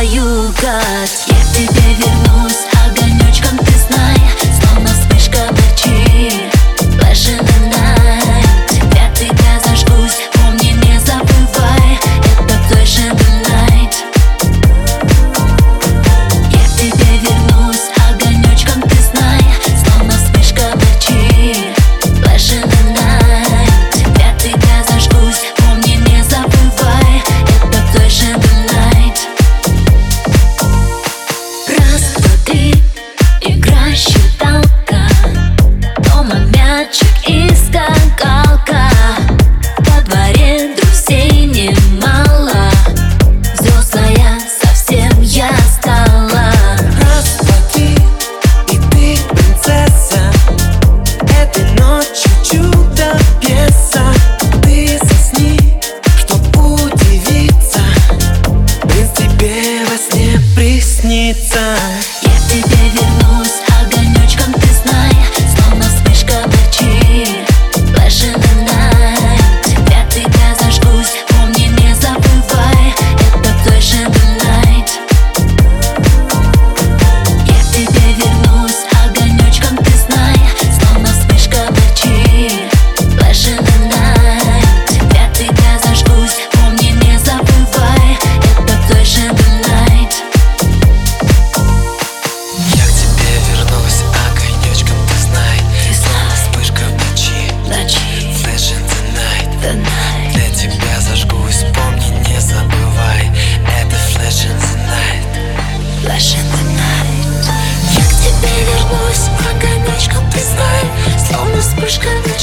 свою гать. Я тебе верну It's time. вспышка, ты знаешь, словно вспышка в